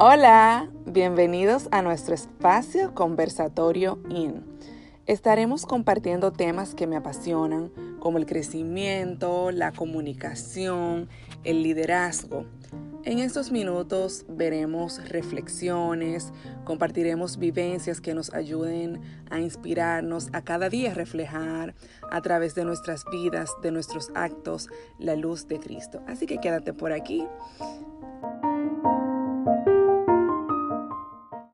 Hola, bienvenidos a nuestro espacio conversatorio IN. Estaremos compartiendo temas que me apasionan, como el crecimiento, la comunicación, el liderazgo. En estos minutos veremos reflexiones, compartiremos vivencias que nos ayuden a inspirarnos a cada día reflejar a través de nuestras vidas, de nuestros actos, la luz de Cristo. Así que quédate por aquí